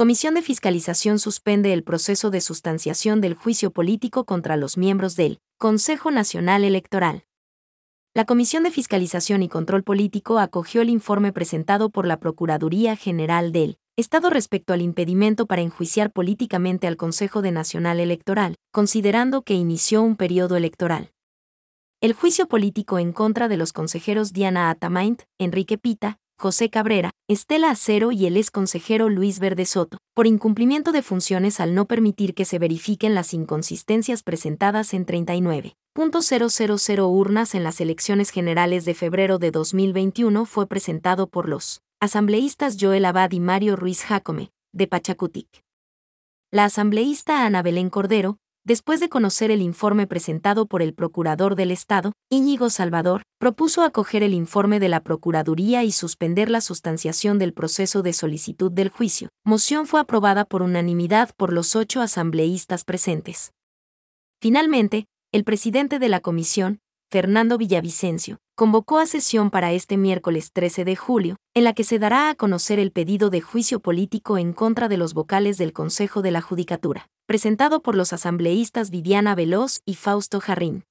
Comisión de Fiscalización suspende el proceso de sustanciación del juicio político contra los miembros del Consejo Nacional Electoral. La Comisión de Fiscalización y Control Político acogió el informe presentado por la Procuraduría General del Estado respecto al impedimento para enjuiciar políticamente al Consejo de Nacional Electoral, considerando que inició un periodo electoral. El juicio político en contra de los consejeros Diana Atamaint, Enrique Pita, José Cabrera, Estela Acero y el ex consejero Luis Verde Soto, por incumplimiento de funciones al no permitir que se verifiquen las inconsistencias presentadas en 39.000 urnas en las elecciones generales de febrero de 2021 fue presentado por los asambleístas Joel Abad y Mario Ruiz Jacome, de Pachacutic. La asambleísta Ana Belén Cordero, después de conocer el informe presentado por el Procurador del Estado, Íñigo Salvador, propuso acoger el informe de la Procuraduría y suspender la sustanciación del proceso de solicitud del juicio. Moción fue aprobada por unanimidad por los ocho asambleístas presentes. Finalmente, el presidente de la comisión, Fernando Villavicencio, convocó a sesión para este miércoles 13 de julio, en la que se dará a conocer el pedido de juicio político en contra de los vocales del Consejo de la Judicatura, presentado por los asambleístas Viviana Veloz y Fausto Jarrín.